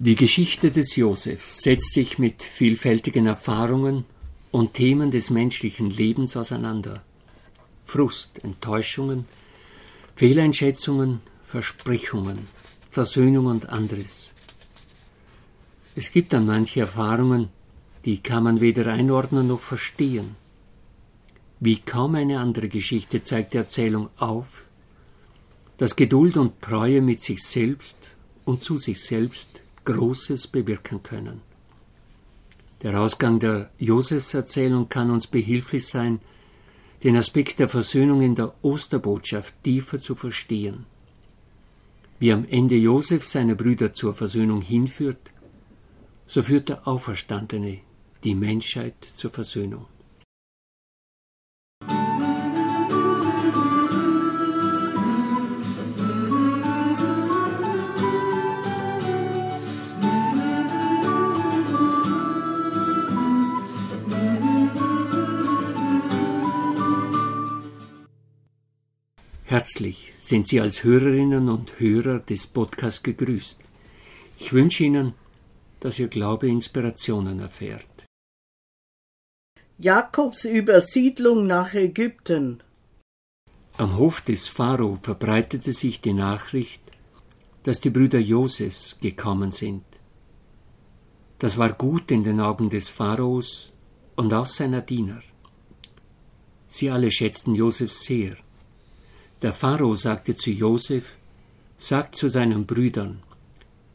Die Geschichte des Josef setzt sich mit vielfältigen Erfahrungen und Themen des menschlichen Lebens auseinander. Frust, Enttäuschungen, Fehleinschätzungen, Versprechungen, Versöhnung und anderes. Es gibt dann manche Erfahrungen, die kann man weder einordnen noch verstehen. Wie kaum eine andere Geschichte zeigt die Erzählung auf, dass Geduld und Treue mit sich selbst und zu sich selbst Großes bewirken können. Der Ausgang der Josefserzählung kann uns behilflich sein, den Aspekt der Versöhnung in der Osterbotschaft tiefer zu verstehen. Wie am Ende Josef seine Brüder zur Versöhnung hinführt, so führt der Auferstandene die Menschheit zur Versöhnung. Herzlich sind Sie als Hörerinnen und Hörer des Podcasts gegrüßt. Ich wünsche Ihnen, dass Ihr Glaube Inspirationen erfährt. Jakobs Übersiedlung nach Ägypten. Am Hof des Pharao verbreitete sich die Nachricht, dass die Brüder Josefs gekommen sind. Das war gut in den Augen des Pharaos und auch seiner Diener. Sie alle schätzten Josef sehr der Pharao sagte zu Josef, sagt zu seinen Brüdern,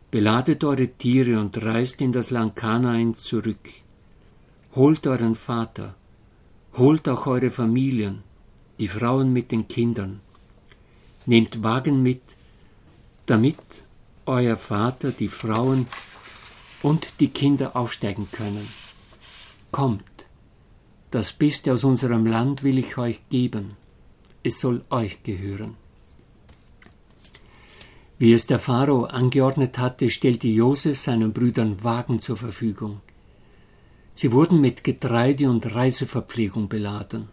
beladet eure Tiere und reist in das Land Kanain zurück. Holt euren Vater, holt auch eure Familien, die Frauen mit den Kindern. Nehmt Wagen mit, damit euer Vater, die Frauen und die Kinder aufsteigen können. Kommt, das Beste aus unserem Land will ich euch geben es soll euch gehören. Wie es der Pharao angeordnet hatte, stellte Josef seinen Brüdern Wagen zur Verfügung. Sie wurden mit Getreide und Reiseverpflegung beladen.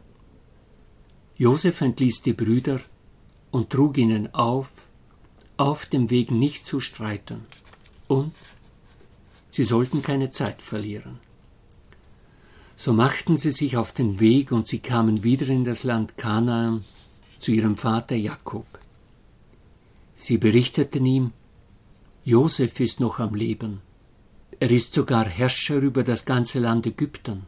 Josef entließ die Brüder und trug ihnen auf, auf dem Weg nicht zu streiten, und sie sollten keine Zeit verlieren. So machten sie sich auf den Weg und sie kamen wieder in das Land Kanaan zu ihrem Vater Jakob. Sie berichteten ihm, Josef ist noch am Leben. Er ist sogar Herrscher über das ganze Land Ägypten.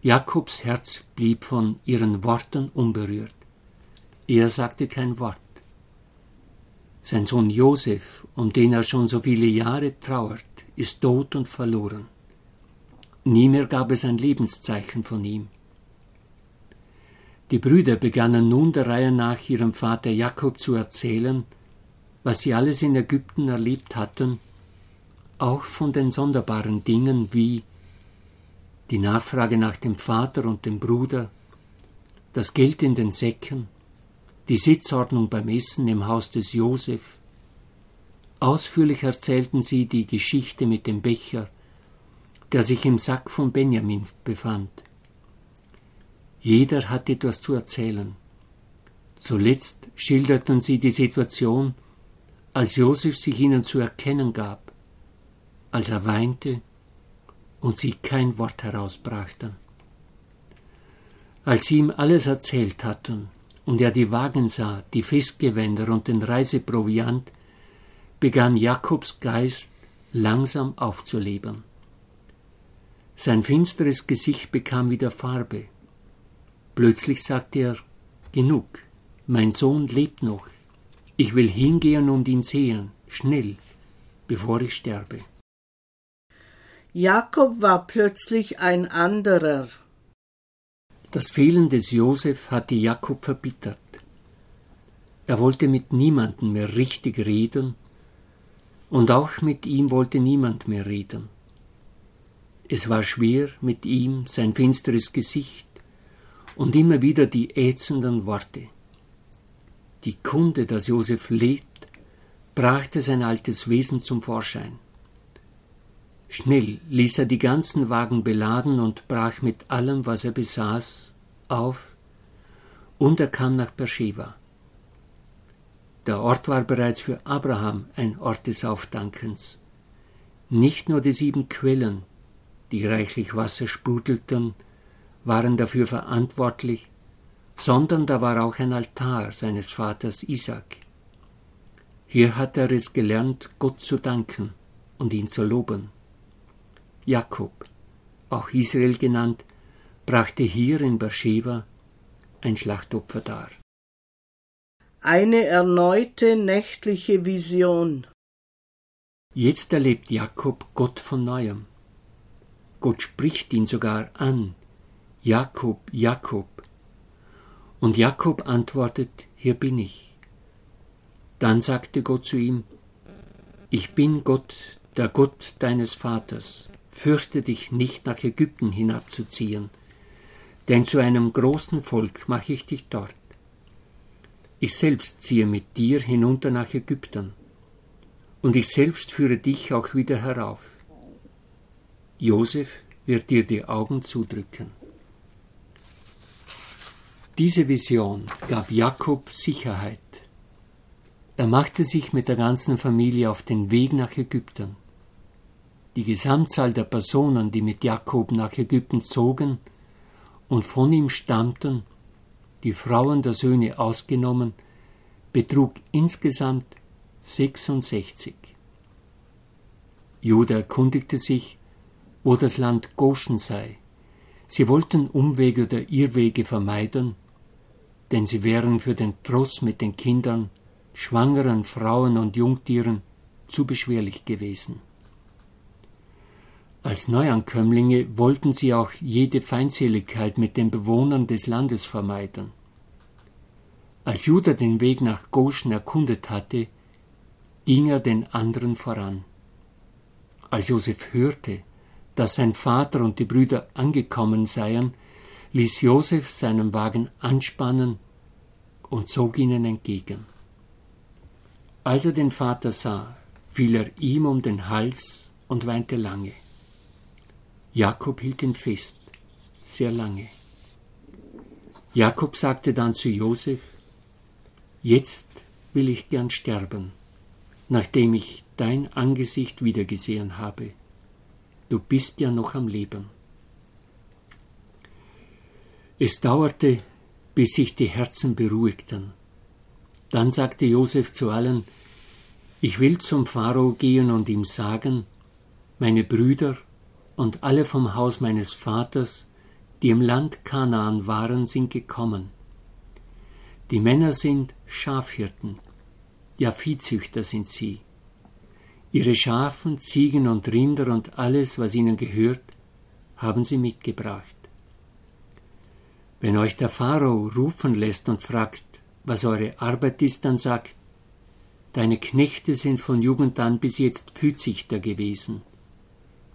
Jakobs Herz blieb von ihren Worten unberührt. Er sagte kein Wort. Sein Sohn Josef, um den er schon so viele Jahre trauert, ist tot und verloren. Nie mehr gab es ein Lebenszeichen von ihm. Die Brüder begannen nun der Reihe nach ihrem Vater Jakob zu erzählen, was sie alles in Ägypten erlebt hatten, auch von den sonderbaren Dingen wie die Nachfrage nach dem Vater und dem Bruder, das Geld in den Säcken, die Sitzordnung beim Essen im Haus des Josef. Ausführlich erzählten sie die Geschichte mit dem Becher, der sich im Sack von Benjamin befand. Jeder hat etwas zu erzählen. Zuletzt schilderten sie die Situation, als Josef sich ihnen zu erkennen gab, als er weinte und sie kein Wort herausbrachten. Als sie ihm alles erzählt hatten und er die Wagen sah, die Festgewänder und den Reiseproviant, begann Jakobs Geist langsam aufzuleben. Sein finsteres Gesicht bekam wieder Farbe, Plötzlich sagte er Genug, mein Sohn lebt noch. Ich will hingehen und ihn sehen, schnell, bevor ich sterbe. Jakob war plötzlich ein anderer. Das Fehlen des Josef hatte Jakob verbittert. Er wollte mit niemandem mehr richtig reden, und auch mit ihm wollte niemand mehr reden. Es war schwer, mit ihm sein finsteres Gesicht, und immer wieder die ätzenden Worte. Die Kunde, dass Josef lebt, brachte sein altes Wesen zum Vorschein. Schnell ließ er die ganzen Wagen beladen und brach mit allem, was er besaß, auf, und er kam nach Beersheba. Der Ort war bereits für Abraham ein Ort des Aufdankens. Nicht nur die sieben Quellen, die reichlich Wasser sprudelten, waren dafür verantwortlich, sondern da war auch ein Altar seines Vaters Isaac. Hier hat er es gelernt, Gott zu danken und ihn zu loben. Jakob, auch Israel genannt, brachte hier in Beersheba ein Schlachtopfer dar. Eine erneute nächtliche Vision. Jetzt erlebt Jakob Gott von neuem. Gott spricht ihn sogar an. Jakob, Jakob. Und Jakob antwortet, hier bin ich. Dann sagte Gott zu ihm, ich bin Gott, der Gott deines Vaters, fürchte dich nicht nach Ägypten hinabzuziehen, denn zu einem großen Volk mache ich dich dort. Ich selbst ziehe mit dir hinunter nach Ägypten, und ich selbst führe dich auch wieder herauf. Josef wird dir die Augen zudrücken. Diese Vision gab Jakob Sicherheit. Er machte sich mit der ganzen Familie auf den Weg nach Ägypten. Die Gesamtzahl der Personen, die mit Jakob nach Ägypten zogen und von ihm stammten, die Frauen der Söhne ausgenommen, betrug insgesamt 66. Judah erkundigte sich, wo das Land Goshen sei. Sie wollten Umwege oder Irrwege vermeiden denn sie wären für den Tross mit den Kindern, schwangeren Frauen und Jungtieren zu beschwerlich gewesen. Als Neuankömmlinge wollten sie auch jede Feindseligkeit mit den Bewohnern des Landes vermeiden. Als Judah den Weg nach Goshen erkundet hatte, ging er den anderen voran. Als Josef hörte, dass sein Vater und die Brüder angekommen seien, ließ Josef seinen Wagen anspannen und zog ihnen entgegen. Als er den Vater sah, fiel er ihm um den Hals und weinte lange. Jakob hielt ihn fest, sehr lange. Jakob sagte dann zu Josef, Jetzt will ich gern sterben, nachdem ich dein Angesicht wiedergesehen habe. Du bist ja noch am Leben. Es dauerte, bis sich die Herzen beruhigten. Dann sagte Josef zu allen, ich will zum Pharao gehen und ihm sagen, meine Brüder und alle vom Haus meines Vaters, die im Land Kanaan waren, sind gekommen. Die Männer sind Schafhirten, ja Viehzüchter sind sie. Ihre Schafen, Ziegen und Rinder und alles, was ihnen gehört, haben sie mitgebracht. Wenn euch der Pharao rufen lässt und fragt, was eure Arbeit ist, dann sagt, Deine Knechte sind von Jugend an bis jetzt Viehzüchter gewesen.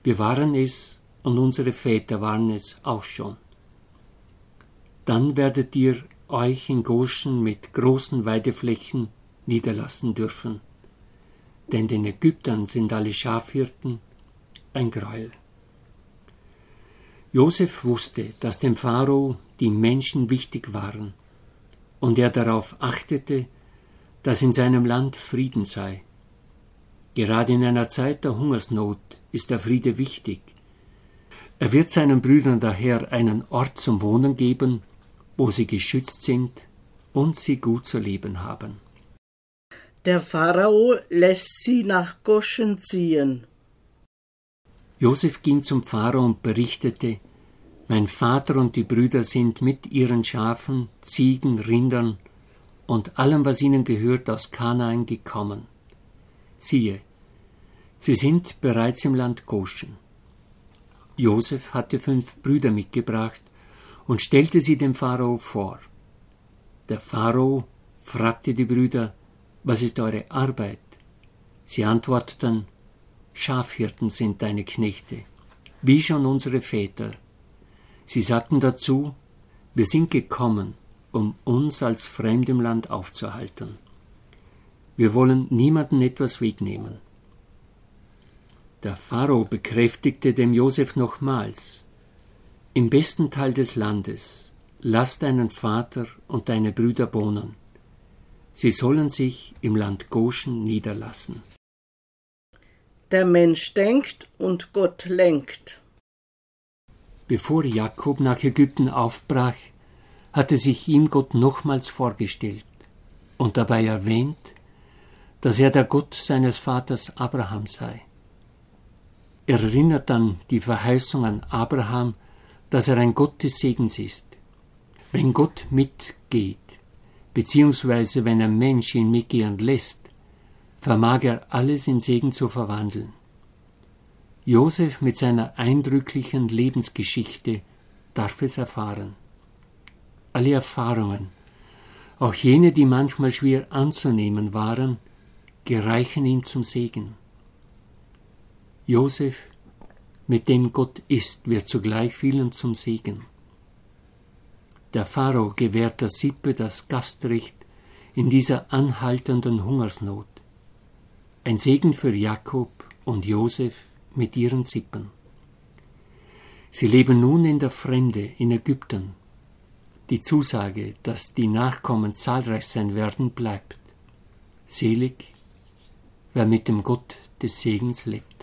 Wir waren es und unsere Väter waren es auch schon. Dann werdet ihr euch in Goshen mit großen Weideflächen niederlassen dürfen, denn den Ägyptern sind alle Schafhirten ein Gräuel. Josef wusste, dass dem Pharao die Menschen wichtig waren, und er darauf achtete, dass in seinem Land Frieden sei. Gerade in einer Zeit der Hungersnot ist der Friede wichtig. Er wird seinen Brüdern daher einen Ort zum Wohnen geben, wo sie geschützt sind und sie gut zu leben haben. Der Pharao lässt sie nach Goschen ziehen. Josef ging zum Pharao und berichtete, mein Vater und die Brüder sind mit ihren Schafen, Ziegen, Rindern und allem, was ihnen gehört, aus Kanaan gekommen. Siehe, sie sind bereits im Land Goshen. Josef hatte fünf Brüder mitgebracht und stellte sie dem Pharao vor. Der Pharao fragte die Brüder, was ist eure Arbeit? Sie antworteten, Schafhirten sind deine Knechte, wie schon unsere Väter, Sie sagten dazu, wir sind gekommen, um uns als Fremd im Land aufzuhalten. Wir wollen niemanden etwas wegnehmen. Der Pharao bekräftigte dem Josef nochmals, im besten Teil des Landes lass deinen Vater und deine Brüder wohnen. Sie sollen sich im Land Goshen niederlassen. Der Mensch denkt und Gott lenkt. Bevor Jakob nach Ägypten aufbrach, hatte sich ihm Gott nochmals vorgestellt und dabei erwähnt, dass er der Gott seines Vaters Abraham sei. Er erinnert dann die Verheißung an Abraham, dass er ein Gott des Segens ist. Wenn Gott mitgeht, beziehungsweise wenn ein Mensch ihn mitgehen lässt, vermag er alles in Segen zu verwandeln. Josef mit seiner eindrücklichen Lebensgeschichte darf es erfahren. Alle Erfahrungen, auch jene, die manchmal schwer anzunehmen waren, gereichen ihm zum Segen. Josef, mit dem Gott ist, wird zugleich vielen zum Segen. Der Pharao gewährt der Sippe das Gastrecht in dieser anhaltenden Hungersnot. Ein Segen für Jakob und Josef mit ihren Sippen. Sie leben nun in der Fremde in Ägypten. Die Zusage, dass die Nachkommen zahlreich sein werden, bleibt. Selig, wer mit dem Gott des Segens lebt.